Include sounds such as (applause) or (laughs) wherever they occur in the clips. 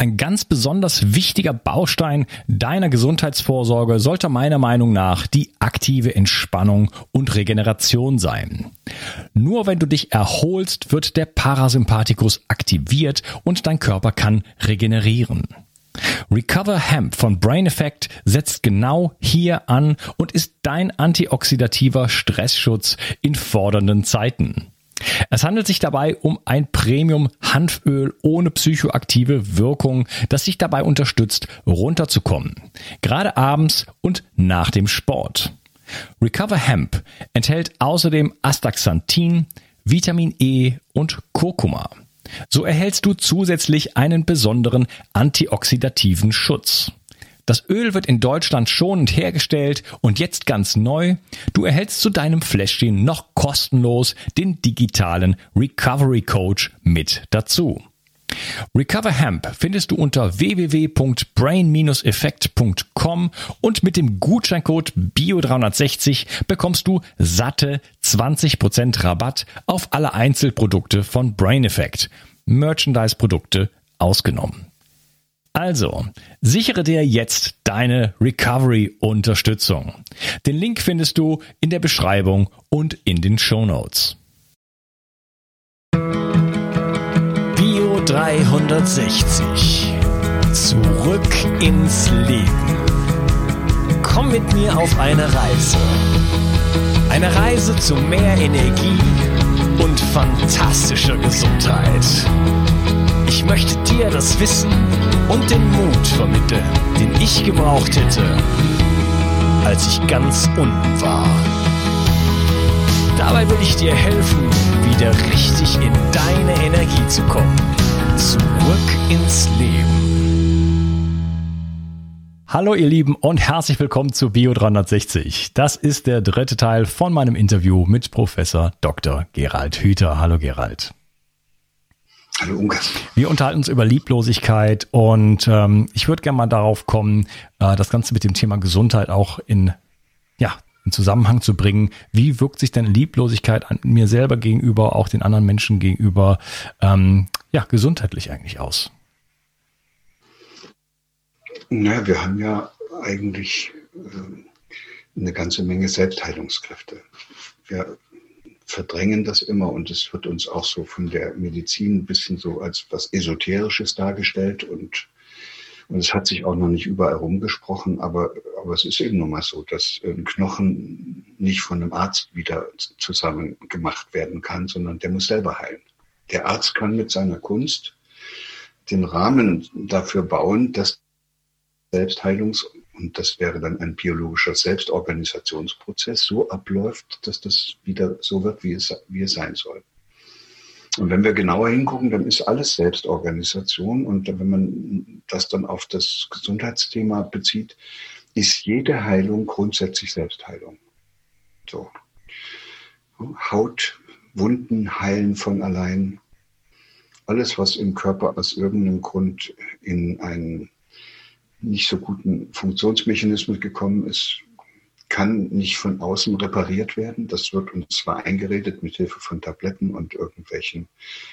Ein ganz besonders wichtiger Baustein deiner Gesundheitsvorsorge sollte meiner Meinung nach die aktive Entspannung und Regeneration sein. Nur wenn du dich erholst, wird der Parasympathikus aktiviert und dein Körper kann regenerieren. Recover Hemp von Brain Effect setzt genau hier an und ist dein antioxidativer Stressschutz in fordernden Zeiten. Es handelt sich dabei um ein Premium-Hanföl ohne psychoaktive Wirkung, das dich dabei unterstützt, runterzukommen. Gerade abends und nach dem Sport. Recover Hemp enthält außerdem Astaxanthin, Vitamin E und Kurkuma. So erhältst du zusätzlich einen besonderen antioxidativen Schutz. Das Öl wird in Deutschland schonend hergestellt und jetzt ganz neu. Du erhältst zu deinem Fläschchen noch kostenlos den digitalen Recovery Coach mit dazu. Recover Hemp findest du unter www.brain-effekt.com und mit dem Gutscheincode BIO360 bekommst du satte 20% Rabatt auf alle Einzelprodukte von Brain Effect. Merchandise-Produkte ausgenommen. Also, sichere dir jetzt deine Recovery-Unterstützung. Den Link findest du in der Beschreibung und in den Show Notes. Bio 360. Zurück ins Leben. Komm mit mir auf eine Reise. Eine Reise zu mehr Energie und fantastischer Gesundheit. Ich möchte dir das Wissen und den Mut vermitteln, den ich gebraucht hätte, als ich ganz unten war. Dabei will ich dir helfen, wieder richtig in deine Energie zu kommen. Zurück ins Leben. Hallo ihr Lieben und herzlich willkommen zu Bio 360. Das ist der dritte Teil von meinem Interview mit Professor Dr. Gerald Hüther. Hallo Gerald. Hallo Unkas. Wir unterhalten uns über Lieblosigkeit und ähm, ich würde gerne mal darauf kommen, äh, das Ganze mit dem Thema Gesundheit auch in, ja, in Zusammenhang zu bringen. Wie wirkt sich denn Lieblosigkeit an mir selber gegenüber, auch den anderen Menschen gegenüber, ähm, ja, gesundheitlich eigentlich aus? Naja, wir haben ja eigentlich äh, eine ganze Menge Selbstheilungskräfte. Wir verdrängen das immer und es wird uns auch so von der Medizin ein bisschen so als was Esoterisches dargestellt und und es hat sich auch noch nicht überall rumgesprochen, aber, aber es ist eben nun mal so, dass ein Knochen nicht von einem Arzt wieder zusammen gemacht werden kann, sondern der muss selber heilen. Der Arzt kann mit seiner Kunst den Rahmen dafür bauen, dass Selbstheilungs- und das wäre dann ein biologischer Selbstorganisationsprozess, so abläuft, dass das wieder so wird, wie es, wie es sein soll. Und wenn wir genauer hingucken, dann ist alles Selbstorganisation. Und wenn man das dann auf das Gesundheitsthema bezieht, ist jede Heilung grundsätzlich Selbstheilung. So. Hautwunden heilen von allein. Alles, was im Körper aus irgendeinem Grund in einen nicht so guten Funktionsmechanismus gekommen ist, kann nicht von außen repariert werden. Das wird uns zwar eingeredet mit Hilfe von Tabletten und irgendwelchen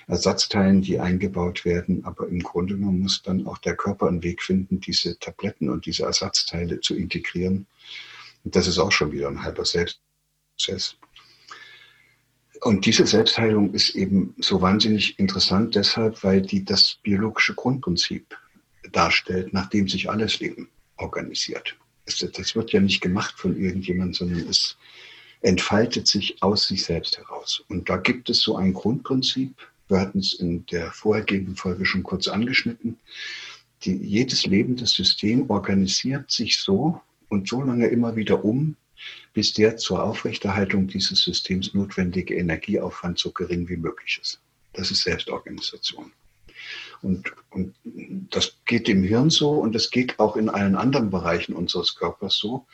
Ersatzteilen, die eingebaut werden, aber im Grunde genommen muss dann auch der Körper einen Weg finden, diese Tabletten und diese Ersatzteile zu integrieren. Und das ist auch schon wieder ein halber Selbstprozess. Und diese Selbstheilung ist eben so wahnsinnig interessant deshalb, weil die das biologische Grundprinzip darstellt, nachdem sich alles Leben organisiert. Das wird ja nicht gemacht von irgendjemandem, sondern es entfaltet sich aus sich selbst heraus. Und da gibt es so ein Grundprinzip, wir hatten es in der vorhergehenden Folge schon kurz angeschnitten, die, jedes lebende System organisiert sich so und so lange immer wieder um, bis der zur Aufrechterhaltung dieses Systems notwendige Energieaufwand so gering wie möglich ist. Das ist Selbstorganisation. Und, und das geht im Hirn so und das geht auch in allen anderen Bereichen unseres Körpers so.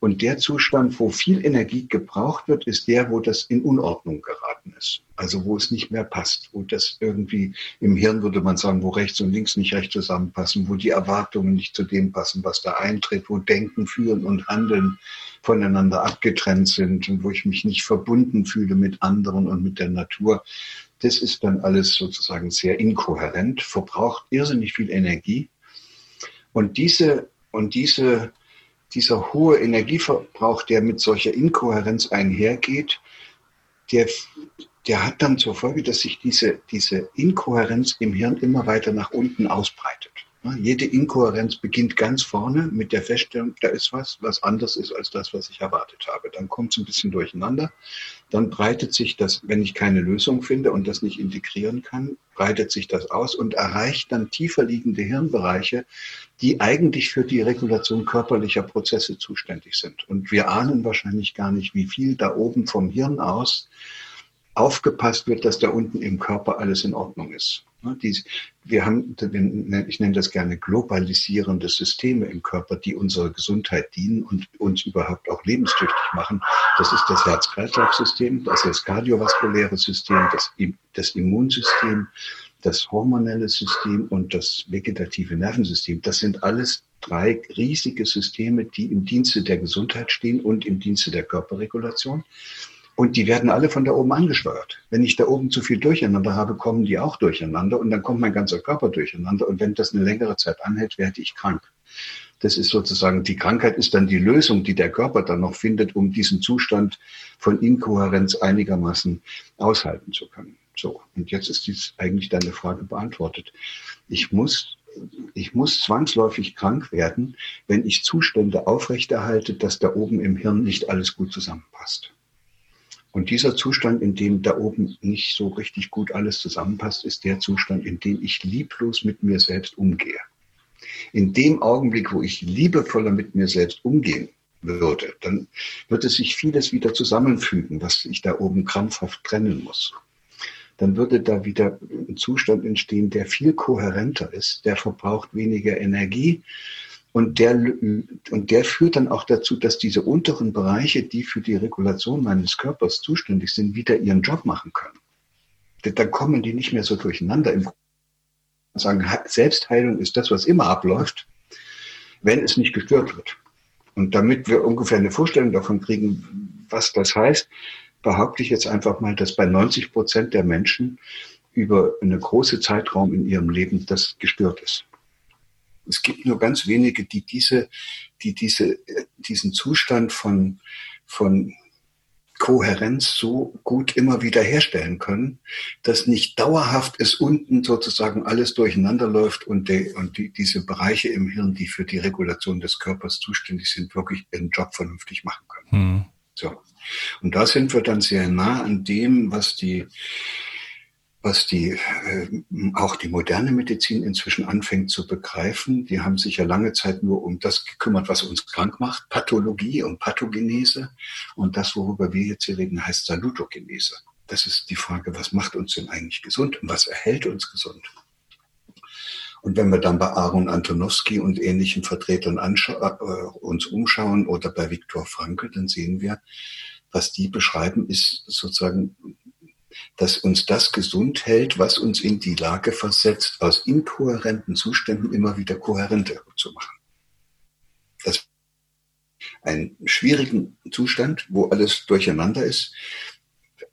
Und der Zustand, wo viel Energie gebraucht wird, ist der, wo das in Unordnung geraten ist. Also wo es nicht mehr passt, wo das irgendwie im Hirn würde man sagen, wo rechts und links nicht recht zusammenpassen, wo die Erwartungen nicht zu dem passen, was da eintritt, wo Denken, Fühlen und Handeln voneinander abgetrennt sind und wo ich mich nicht verbunden fühle mit anderen und mit der Natur Das ist dann alles sozusagen sehr inkohärent, verbraucht irrsinnig viel Energie. Und diese, und diese, dieser hohe Energieverbrauch, der mit solcher Inkohärenz einhergeht, der, der hat dann zur Folge, dass sich diese, diese Inkohärenz im Hirn immer weiter nach unten ausbreitet. Jede Inkohärenz beginnt ganz vorne mit der Feststellung, da ist was, was anders ist als das, was ich erwartet habe. Dann kommt es ein bisschen durcheinander. Dann breitet sich das, wenn ich keine Lösung finde und das nicht integrieren kann, breitet sich das aus und erreicht dann tiefer liegende Hirnbereiche, die eigentlich für die Regulation körperlicher Prozesse zuständig sind. Und wir ahnen wahrscheinlich gar nicht, wie viel da oben vom Hirn aus aufgepasst wird, dass da unten im Körper alles in Ordnung ist. Wir haben, ich nenne das gerne globalisierende Systeme im Körper, die unserer Gesundheit dienen und uns überhaupt auch lebenstüchtig machen. Das ist das Herz-Kreislauf-System, das ist das kardiovaskuläre System, das Immunsystem, das hormonelle System und das vegetative Nervensystem. Das sind alles drei riesige Systeme, die im Dienste der Gesundheit stehen und im Dienste der Körperregulation. Und die werden alle von da oben angesteuert. Wenn ich da oben zu viel Durcheinander habe, kommen die auch durcheinander und dann kommt mein ganzer Körper durcheinander. Und wenn das eine längere Zeit anhält, werde ich krank. Das ist sozusagen, die Krankheit ist dann die Lösung, die der Körper dann noch findet, um diesen Zustand von Inkohärenz einigermaßen aushalten zu können. So. Und jetzt ist dies eigentlich deine Frage beantwortet. Ich muss ich muss zwangsläufig krank werden, wenn ich Zustände aufrechterhalte, dass da oben im Hirn nicht alles gut zusammenpasst. Und dieser Zustand, in dem da oben nicht so richtig gut alles zusammenpasst, ist der Zustand, in dem ich lieblos mit mir selbst umgehe. In dem Augenblick, wo ich liebevoller mit mir selbst umgehen würde, dann würde sich vieles wieder zusammenfügen, was ich da oben krampfhaft trennen muss. Dann würde da wieder ein Zustand entstehen, der viel kohärenter ist, der verbraucht weniger Energie, und der, und der führt dann auch dazu, dass diese unteren Bereiche, die für die Regulation meines Körpers zuständig sind, wieder ihren Job machen können. Dann kommen die nicht mehr so durcheinander. Im sagen, Selbstheilung ist das, was immer abläuft, wenn es nicht gestört wird. Und damit wir ungefähr eine Vorstellung davon kriegen, was das heißt, behaupte ich jetzt einfach mal, dass bei 90 Prozent der Menschen über eine große Zeitraum in ihrem Leben das gestört ist. Es gibt nur ganz wenige, die diese, die diese, diesen Zustand von, von Kohärenz so gut immer wieder herstellen können, dass nicht dauerhaft es unten sozusagen alles durcheinander läuft und, die, und die, diese Bereiche im Hirn, die für die Regulation des Körpers zuständig sind, wirklich ihren Job vernünftig machen können. Hm. So. Und da sind wir dann sehr nah an dem, was die was die äh, auch die moderne Medizin inzwischen anfängt zu begreifen. Die haben sich ja lange Zeit nur um das gekümmert, was uns krank macht, Pathologie und Pathogenese. Und das, worüber wir jetzt hier reden, heißt Salutogenese. Das ist die Frage, was macht uns denn eigentlich gesund und was erhält uns gesund? Und wenn wir dann bei Aaron Antonowski und ähnlichen Vertretern äh, uns umschauen oder bei Viktor Frankl, dann sehen wir, was die beschreiben, ist sozusagen dass uns das gesund hält, was uns in die Lage versetzt, aus inkohärenten Zuständen immer wieder kohärenter zu machen. Das einen schwierigen Zustand, wo alles durcheinander ist,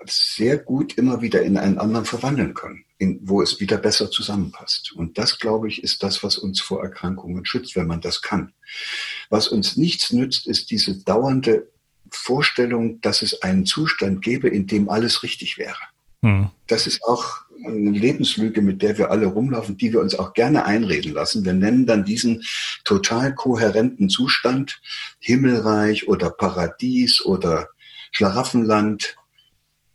sehr gut immer wieder in einen anderen verwandeln können, in, wo es wieder besser zusammenpasst. Und das, glaube ich, ist das, was uns vor Erkrankungen schützt, wenn man das kann. Was uns nichts nützt, ist diese dauernde Vorstellung, dass es einen Zustand gäbe, in dem alles richtig wäre. Hm. Das ist auch eine Lebenslüge, mit der wir alle rumlaufen, die wir uns auch gerne einreden lassen. Wir nennen dann diesen total kohärenten Zustand Himmelreich oder Paradies oder Schlaraffenland.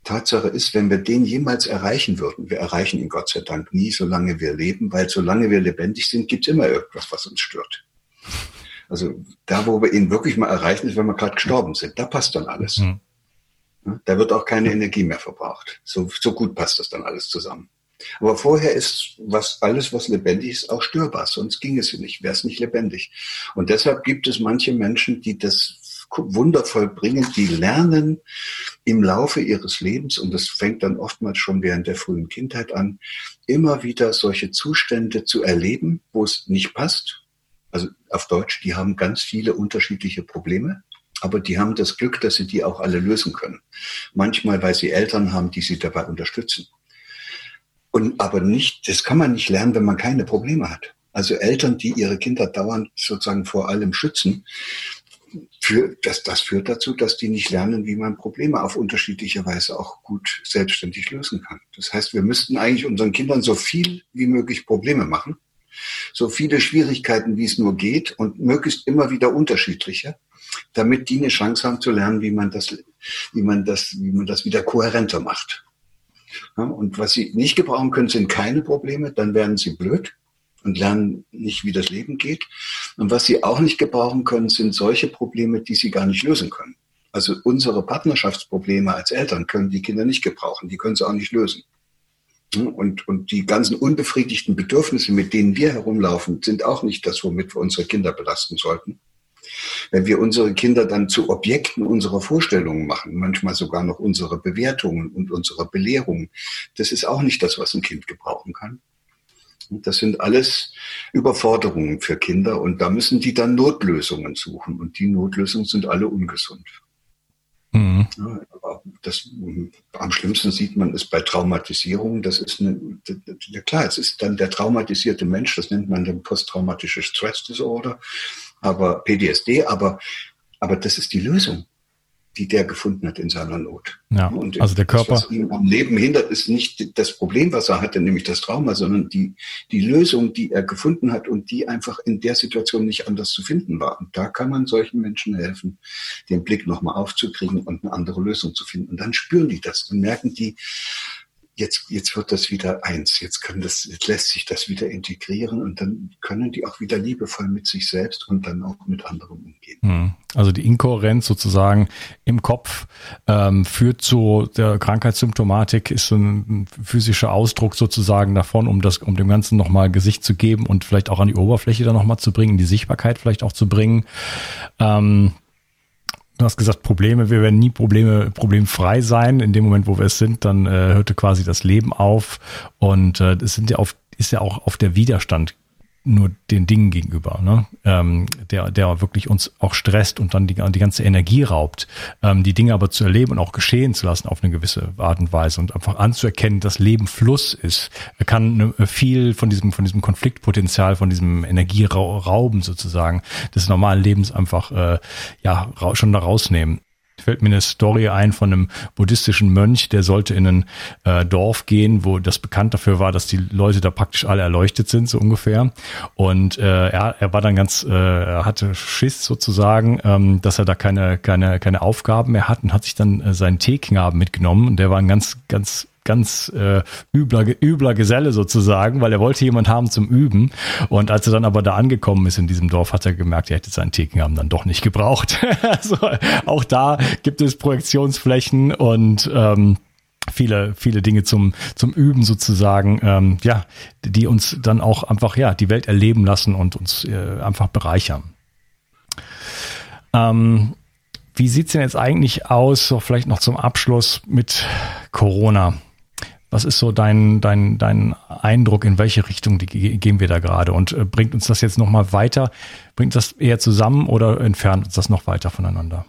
Tatsache ist, wenn wir den jemals erreichen würden, wir erreichen ihn Gott sei Dank nie, solange wir leben, weil solange wir lebendig sind, gibt es immer irgendwas, was uns stört. Also da, wo wir ihn wirklich mal erreichen, ist, wenn wir gerade gestorben sind. Da passt dann alles. Mhm. Da wird auch keine Energie mehr verbraucht. So, so gut passt das dann alles zusammen. Aber vorher ist was, alles, was lebendig ist, auch störbar. Sonst ging es nicht, wäre es nicht lebendig. Und deshalb gibt es manche Menschen, die das wundervoll bringen, die lernen im Laufe ihres Lebens, und das fängt dann oftmals schon während der frühen Kindheit an, immer wieder solche Zustände zu erleben, wo es nicht passt, also auf Deutsch, die haben ganz viele unterschiedliche Probleme, aber die haben das Glück, dass sie die auch alle lösen können. Manchmal, weil sie Eltern haben, die sie dabei unterstützen. Und aber nicht, das kann man nicht lernen, wenn man keine Probleme hat. Also Eltern, die ihre Kinder dauernd sozusagen vor allem schützen, für, das, das führt dazu, dass die nicht lernen, wie man Probleme auf unterschiedliche Weise auch gut selbstständig lösen kann. Das heißt, wir müssten eigentlich unseren Kindern so viel wie möglich Probleme machen, so viele Schwierigkeiten, wie es nur geht und möglichst immer wieder unterschiedliche, damit die eine Chance haben zu lernen, wie man das, wie man das, wie man das wieder kohärenter macht. Und was sie nicht gebrauchen können, sind keine Probleme, dann werden sie blöd und lernen nicht, wie das Leben geht. Und was sie auch nicht gebrauchen können, sind solche Probleme, die sie gar nicht lösen können. Also unsere Partnerschaftsprobleme als Eltern können die Kinder nicht gebrauchen, die können sie auch nicht lösen. Und, und die ganzen unbefriedigten Bedürfnisse, mit denen wir herumlaufen, sind auch nicht das, womit wir unsere Kinder belasten sollten. Wenn wir unsere Kinder dann zu Objekten unserer Vorstellungen machen, manchmal sogar noch unsere Bewertungen und unsere Belehrungen, das ist auch nicht das, was ein Kind gebrauchen kann. Das sind alles Überforderungen für Kinder und da müssen die dann Notlösungen suchen und die Notlösungen sind alle ungesund. Mhm. Ja, das, am schlimmsten sieht man es bei Traumatisierung. Das ist eine, ja klar, es ist dann der traumatisierte Mensch, das nennt man dann posttraumatische Stress Disorder, aber PTSD, aber, aber das ist die Lösung die der gefunden hat in seiner Not. Ja, und also der Körper. Das, was ihn am Leben hindert, ist nicht das Problem, was er hatte, nämlich das Trauma, sondern die, die Lösung, die er gefunden hat und die einfach in der Situation nicht anders zu finden war. Und da kann man solchen Menschen helfen, den Blick nochmal aufzukriegen und eine andere Lösung zu finden. Und dann spüren die das und merken die, jetzt, jetzt wird das wieder eins, jetzt kann das, jetzt lässt sich das wieder integrieren und dann können die auch wieder liebevoll mit sich selbst und dann auch mit anderen umgehen. Hm. Also die Inkohärenz sozusagen im Kopf ähm, führt zu der Krankheitssymptomatik, ist so ein physischer Ausdruck sozusagen davon, um das, um dem Ganzen nochmal Gesicht zu geben und vielleicht auch an die Oberfläche dann nochmal zu bringen, die Sichtbarkeit vielleicht auch zu bringen. Ähm, Du hast gesagt, Probleme, wir werden nie Probleme, problemfrei sein. In dem Moment, wo wir es sind, dann äh, hörte quasi das Leben auf. Und äh, es sind ja auf, ist ja auch auf der Widerstand nur den Dingen gegenüber, ne? ähm, der, der wirklich uns auch stresst und dann die, die ganze Energie raubt, ähm, die Dinge aber zu erleben und auch geschehen zu lassen auf eine gewisse Art und Weise und einfach anzuerkennen, dass Leben Fluss ist, kann ne, viel von diesem, von diesem Konfliktpotenzial, von diesem Energierauben sozusagen des normalen Lebens einfach äh, ja schon da rausnehmen fällt mir eine Story ein von einem buddhistischen Mönch, der sollte in ein äh, Dorf gehen, wo das bekannt dafür war, dass die Leute da praktisch alle erleuchtet sind, so ungefähr. Und äh, er, er war dann ganz, äh, er hatte Schiss sozusagen, ähm, dass er da keine, keine, keine Aufgaben mehr hat und hat sich dann äh, seinen Teeknaben mitgenommen. Und der war ein ganz, ganz ganz äh, übler, übler Geselle sozusagen, weil er wollte jemand haben zum Üben. Und als er dann aber da angekommen ist in diesem Dorf, hat er gemerkt, er hätte seinen Thekenhaben dann doch nicht gebraucht. (laughs) also auch da gibt es Projektionsflächen und ähm, viele, viele Dinge zum, zum Üben sozusagen, ähm, ja, die uns dann auch einfach, ja, die Welt erleben lassen und uns äh, einfach bereichern. Ähm, wie sieht's denn jetzt eigentlich aus, so vielleicht noch zum Abschluss mit Corona? Was ist so dein, dein, dein Eindruck, in welche Richtung gehen wir da gerade? Und äh, bringt uns das jetzt nochmal weiter? Bringt das eher zusammen oder entfernt uns das noch weiter voneinander?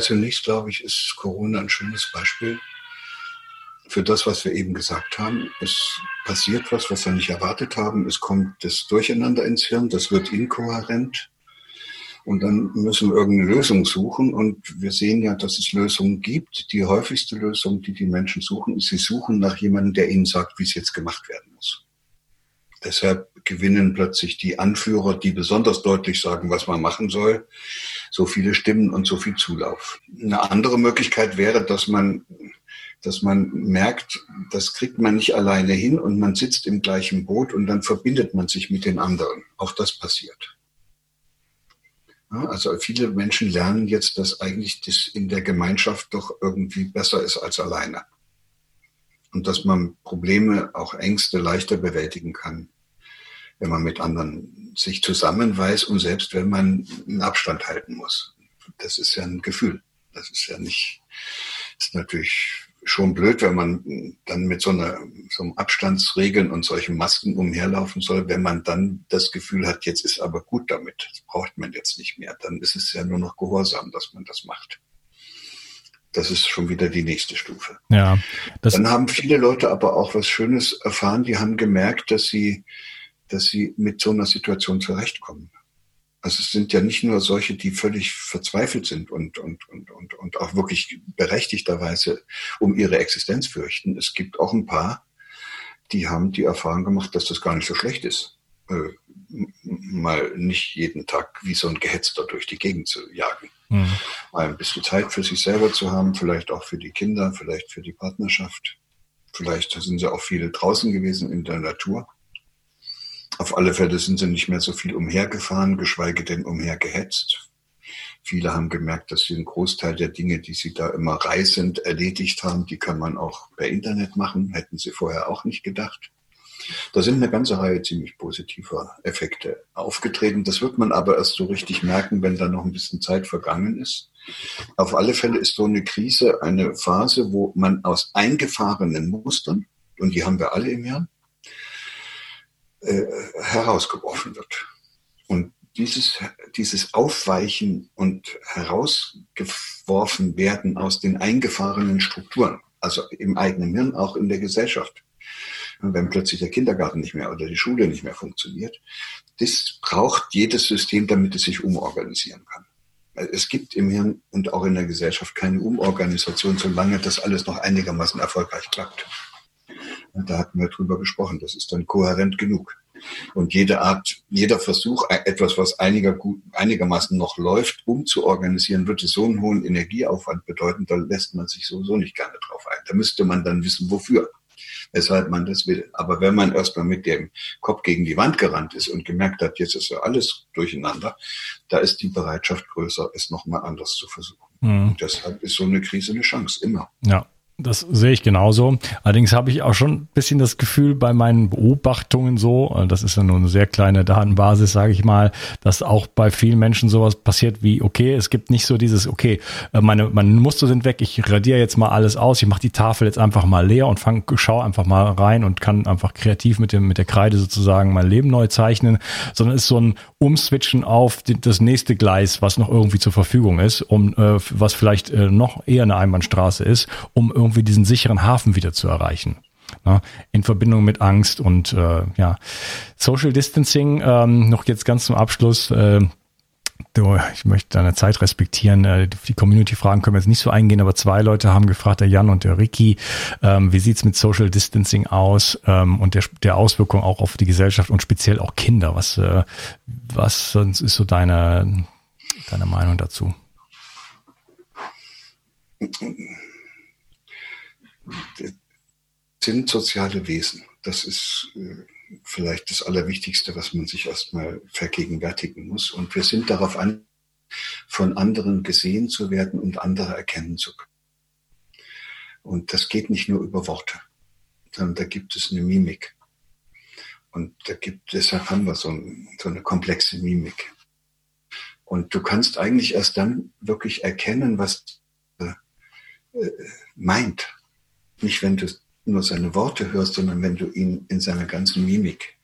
Zunächst glaube ich, ist Corona ein schönes Beispiel für das, was wir eben gesagt haben. Es passiert was, was wir nicht erwartet haben. Es kommt das Durcheinander ins Hirn, das wird inkohärent. Und dann müssen wir irgendeine Lösung suchen. Und wir sehen ja, dass es Lösungen gibt. Die häufigste Lösung, die die Menschen suchen, ist, sie suchen nach jemandem, der ihnen sagt, wie es jetzt gemacht werden muss. Deshalb gewinnen plötzlich die Anführer, die besonders deutlich sagen, was man machen soll, so viele Stimmen und so viel Zulauf. Eine andere Möglichkeit wäre, dass man, dass man merkt, das kriegt man nicht alleine hin und man sitzt im gleichen Boot und dann verbindet man sich mit den anderen. Auch das passiert. Also viele Menschen lernen jetzt, dass eigentlich das in der Gemeinschaft doch irgendwie besser ist als alleine. Und dass man Probleme, auch Ängste leichter bewältigen kann, wenn man mit anderen sich zusammenweist und selbst wenn man einen Abstand halten muss. Das ist ja ein Gefühl. Das ist ja nicht, ist natürlich schon blöd, wenn man dann mit so einer so einem Abstandsregeln und solchen Masken umherlaufen soll, wenn man dann das Gefühl hat, jetzt ist aber gut damit, das braucht man jetzt nicht mehr, dann ist es ja nur noch Gehorsam, dass man das macht. Das ist schon wieder die nächste Stufe. Ja. Dann haben viele Leute aber auch was Schönes erfahren. Die haben gemerkt, dass sie, dass sie mit so einer Situation zurechtkommen. Also es sind ja nicht nur solche, die völlig verzweifelt sind und, und, und, und, und auch wirklich berechtigterweise um ihre Existenz fürchten. Es gibt auch ein paar, die haben die Erfahrung gemacht, dass das gar nicht so schlecht ist. Äh, mal nicht jeden Tag wie so ein Gehetzter durch die Gegend zu jagen. Mhm. Mal ein bisschen Zeit für sich selber zu haben, vielleicht auch für die Kinder, vielleicht für die Partnerschaft. Vielleicht sind sie auch viele draußen gewesen in der Natur. Auf alle Fälle sind sie nicht mehr so viel umhergefahren, geschweige denn umhergehetzt. Viele haben gemerkt, dass sie einen Großteil der Dinge, die sie da immer reisend erledigt haben, die kann man auch per Internet machen, hätten sie vorher auch nicht gedacht. Da sind eine ganze Reihe ziemlich positiver Effekte aufgetreten. Das wird man aber erst so richtig merken, wenn da noch ein bisschen Zeit vergangen ist. Auf alle Fälle ist so eine Krise eine Phase, wo man aus eingefahrenen Mustern, und die haben wir alle im Jahr, äh, herausgeworfen wird. Und dieses, dieses Aufweichen und herausgeworfen werden aus den eingefahrenen Strukturen, also im eigenen Hirn, auch in der Gesellschaft, wenn plötzlich der Kindergarten nicht mehr oder die Schule nicht mehr funktioniert, das braucht jedes System, damit es sich umorganisieren kann. Es gibt im Hirn und auch in der Gesellschaft keine Umorganisation, solange das alles noch einigermaßen erfolgreich klappt. Und da hatten wir drüber gesprochen. Das ist dann kohärent genug. Und jede Art, jeder Versuch, e-, etwas, was einiger, einigermaßen noch läuft, umzuorganisieren, würde so einen hohen Energieaufwand bedeuten, da lässt man sich sowieso nicht gerne drauf ein. Da müsste man dann wissen, wofür, weshalb man das will. Aber wenn man erstmal mit dem Kopf gegen die Wand gerannt ist und gemerkt hat, jetzt ist ja alles durcheinander, da ist die Bereitschaft größer, es nochmal anders zu versuchen. Mhm. Deshalb ist so eine Krise eine Chance, immer. Ja. Das sehe ich genauso. Allerdings habe ich auch schon ein bisschen das Gefühl bei meinen Beobachtungen so, äh, das ist ja nur eine sehr kleine Datenbasis, sage ich mal, dass auch bei vielen Menschen sowas passiert wie, okay, es gibt nicht so dieses, okay, äh, meine, meine Muster sind weg, ich radiere jetzt mal alles aus, ich mache die Tafel jetzt einfach mal leer und fang, schau einfach mal rein und kann einfach kreativ mit dem mit der Kreide sozusagen mein Leben neu zeichnen, sondern ist so ein Umswitchen auf die, das nächste Gleis, was noch irgendwie zur Verfügung ist, um äh, was vielleicht äh, noch eher eine Einbahnstraße ist, um irgendwie diesen sicheren Hafen wieder zu erreichen. Ne, in Verbindung mit Angst und äh, ja, Social Distancing, ähm, noch jetzt ganz zum Abschluss. Äh, Du, ich möchte deine Zeit respektieren. Äh, die Community-Fragen können wir jetzt nicht so eingehen, aber zwei Leute haben gefragt, der Jan und der Ricky, ähm, wie sieht's mit Social Distancing aus ähm, und der, der Auswirkung auch auf die Gesellschaft und speziell auch Kinder? Was, äh, was sonst ist so deine, deine Meinung dazu? Sind soziale Wesen. Das ist äh, vielleicht das Allerwichtigste, was man sich erstmal vergegenwärtigen muss. Und wir sind darauf an, von anderen gesehen zu werden und andere erkennen zu können. Und das geht nicht nur über Worte, sondern da gibt es eine Mimik. Und da gibt, deshalb haben wir so, ein, so eine komplexe Mimik. Und du kannst eigentlich erst dann wirklich erkennen, was äh, meint. Nicht, wenn du nur seine Worte hörst, sondern wenn du ihn in seiner ganzen Mimik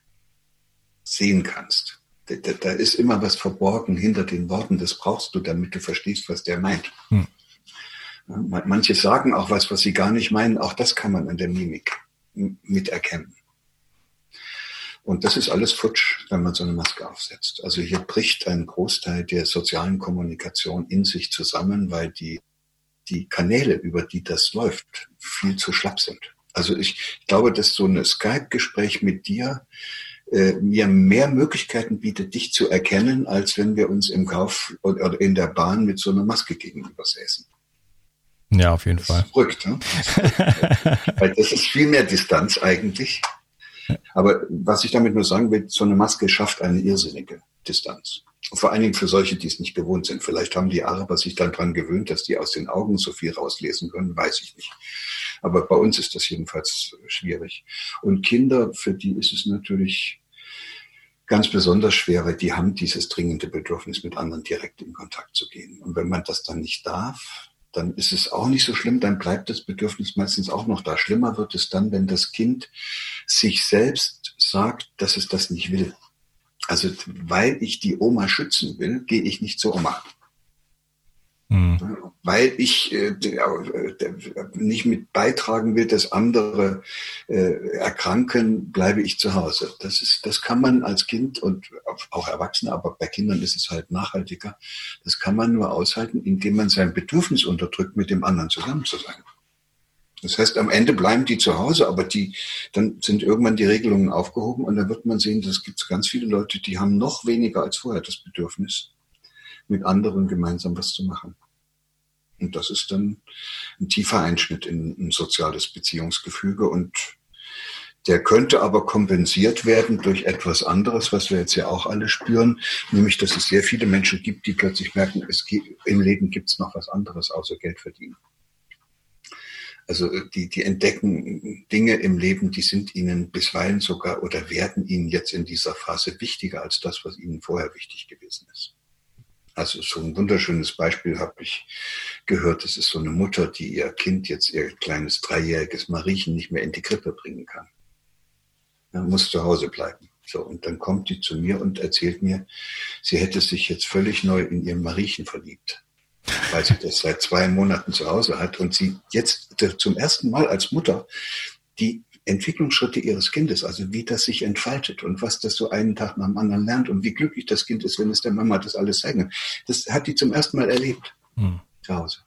sehen kannst. Da, da, da ist immer was verborgen hinter den Worten. Das brauchst du, damit du verstehst, was der meint. Hm. Manche sagen auch was, was sie gar nicht meinen. Auch das kann man an der Mimik miterkennen. Und das ist alles futsch, wenn man so eine Maske aufsetzt. Also hier bricht ein Großteil der sozialen Kommunikation in sich zusammen, weil die, die Kanäle, über die das läuft, viel zu schlapp sind. Also ich glaube, dass so ein Skype-Gespräch mit dir äh, mir mehr Möglichkeiten bietet, dich zu erkennen, als wenn wir uns im Kauf oder in der Bahn mit so einer Maske gegenüber säßen. Ja, auf jeden das Fall. Ist verrückt, ne? (laughs) Weil das ist viel mehr Distanz eigentlich. Aber was ich damit nur sagen will, so eine Maske schafft eine irrsinnige Distanz. Vor allen Dingen für solche, die es nicht gewohnt sind. Vielleicht haben die Araber sich dann dran gewöhnt, dass die aus den Augen so viel rauslesen können, weiß ich nicht. Aber bei uns ist das jedenfalls schwierig. Und Kinder, für die ist es natürlich ganz besonders schwer, weil die haben dieses dringende Bedürfnis, mit anderen direkt in Kontakt zu gehen. Und wenn man das dann nicht darf, dann ist es auch nicht so schlimm, dann bleibt das Bedürfnis meistens auch noch da. Schlimmer wird es dann, wenn das Kind sich selbst sagt, dass es das nicht will. Also weil ich die Oma schützen will, gehe ich nicht zur Oma. Mhm. weil ich äh, nicht mit beitragen will, dass andere äh, erkranken, bleibe ich zu Hause. Das ist, das kann man als Kind und auch Erwachsene, aber bei Kindern ist es halt nachhaltiger. Das kann man nur aushalten, indem man sein Bedürfnis unterdrückt, mit dem anderen zusammen zu sein. Das heißt, am Ende bleiben die zu Hause, aber die, dann sind irgendwann die Regelungen aufgehoben und dann wird man sehen, dass gibt ganz viele Leute, die haben noch weniger als vorher das Bedürfnis, mit anderen gemeinsam was zu machen. Und das ist dann ein tiefer Einschnitt in ein soziales Beziehungsgefüge und der könnte aber kompensiert werden durch etwas anderes, was wir jetzt ja auch alle spüren, nämlich dass es sehr viele Menschen gibt, die plötzlich merken, es gibt, im Leben gibt es noch was anderes außer Geld verdienen. Also die, die entdecken Dinge im Leben, die sind ihnen bisweilen sogar oder werden ihnen jetzt in dieser Phase wichtiger als das, was ihnen vorher wichtig gewesen ist. Also so ein wunderschönes Beispiel habe ich gehört. Das ist so eine Mutter, die ihr Kind jetzt, ihr kleines dreijähriges Mariechen, nicht mehr in die Krippe bringen kann. Er muss zu Hause bleiben. So, und dann kommt die zu mir und erzählt mir, sie hätte sich jetzt völlig neu in ihren Mariechen verliebt, weil sie das seit zwei Monaten zu Hause hat und sie jetzt zum ersten Mal als Mutter die Entwicklungsschritte ihres Kindes, also wie das sich entfaltet und was das so einen Tag nach dem anderen lernt und wie glücklich das Kind ist, wenn es der Mama das alles zeigen. Das hat die zum ersten Mal erlebt hm. zu Hause.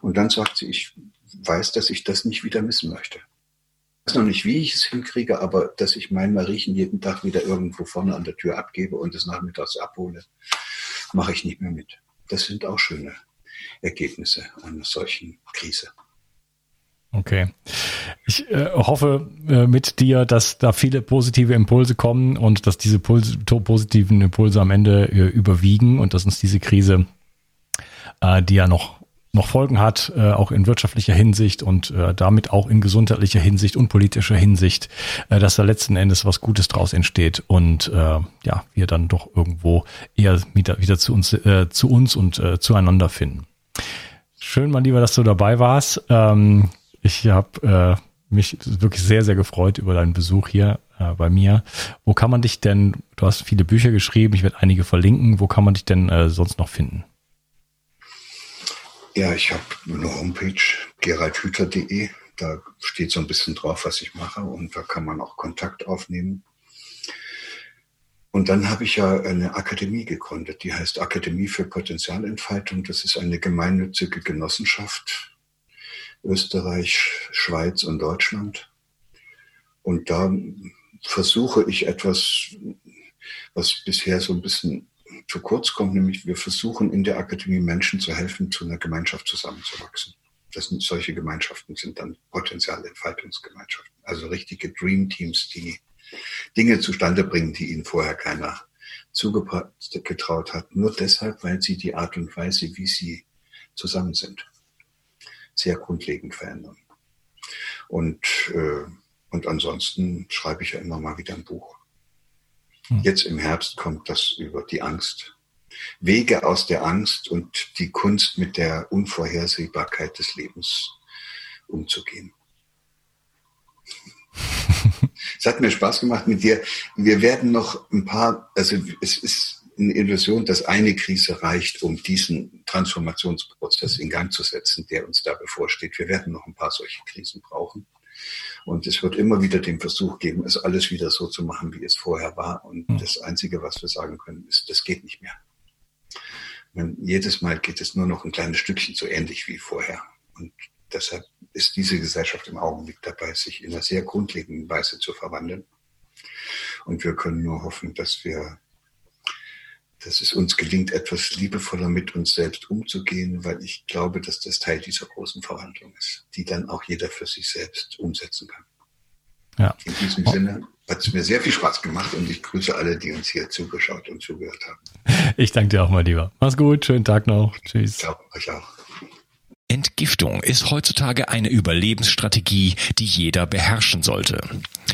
Und dann sagt sie, ich weiß, dass ich das nicht wieder missen möchte. Ich weiß noch nicht, wie ich es hinkriege, aber dass ich mein Mariechen jeden Tag wieder irgendwo vorne an der Tür abgebe und es nachmittags abhole, mache ich nicht mehr mit. Das sind auch schöne Ergebnisse einer solchen Krise. Okay. Ich äh, hoffe äh, mit dir, dass da viele positive Impulse kommen und dass diese Pulse, positiven Impulse am Ende äh, überwiegen und dass uns diese Krise, äh, die ja noch noch Folgen hat, äh, auch in wirtschaftlicher Hinsicht und äh, damit auch in gesundheitlicher Hinsicht und politischer Hinsicht, dass da letzten Endes was Gutes draus entsteht und ja, wir dann doch irgendwo eher wieder, wieder zu uns, zu uns und zueinander finden. Schön, mein Lieber, dass du dabei warst. Ähm, ich habe äh, mich wirklich sehr, sehr gefreut über deinen Besuch hier äh, bei mir. Wo kann man dich denn, du hast viele Bücher geschrieben, ich werde einige verlinken, wo kann man dich denn äh, sonst noch finden? Ja, ich habe eine Homepage, geraldhüter.de. Da steht so ein bisschen drauf, was ich mache und da kann man auch Kontakt aufnehmen. Und dann habe ich ja eine Akademie gegründet, die heißt Akademie für Potenzialentfaltung. Das ist eine gemeinnützige Genossenschaft, Österreich, Schweiz und Deutschland. Und da versuche ich etwas, was bisher so ein bisschen zu kurz kommt, nämlich wir versuchen in der Akademie Menschen zu helfen, zu einer Gemeinschaft zusammenzuwachsen. Das sind solche Gemeinschaften sind dann Potenzialentfaltungsgemeinschaften, also richtige Dream Teams, die Dinge zustande bringen, die ihnen vorher keiner zugetraut hat, nur deshalb, weil sie die Art und Weise, wie sie zusammen sind, sehr grundlegend verändern. Und, äh, und ansonsten schreibe ich ja immer mal wieder ein Buch. Hm. Jetzt im Herbst kommt das über die Angst. Wege aus der Angst und die Kunst mit der Unvorhersehbarkeit des Lebens umzugehen. (laughs) es hat mir Spaß gemacht mit dir. Wir werden noch ein paar, also es ist eine Illusion, dass eine Krise reicht, um diesen Transformationsprozess in Gang zu setzen, der uns da bevorsteht. Wir werden noch ein paar solche Krisen brauchen. Und es wird immer wieder den Versuch geben, es alles wieder so zu machen, wie es vorher war. Und mhm. das Einzige, was wir sagen können, ist, das geht nicht mehr. Man, jedes Mal geht es nur noch ein kleines Stückchen so ähnlich wie vorher. Und deshalb ist diese Gesellschaft im Augenblick dabei, sich in einer sehr grundlegenden Weise zu verwandeln. Und wir können nur hoffen, dass wir dass es uns gelingt, etwas liebevoller mit uns selbst umzugehen, weil ich glaube, dass das Teil dieser großen Verhandlung ist, die dann auch jeder für sich selbst umsetzen kann. Ja. In diesem Sinne hat es mir sehr viel Spaß gemacht und ich grüße alle, die uns hier zugeschaut und zugehört haben. Ich danke dir auch mal lieber. Mach's gut, schönen Tag noch. Tschüss. Ciao, euch auch. Entgiftung ist heutzutage eine Überlebensstrategie, die jeder beherrschen sollte.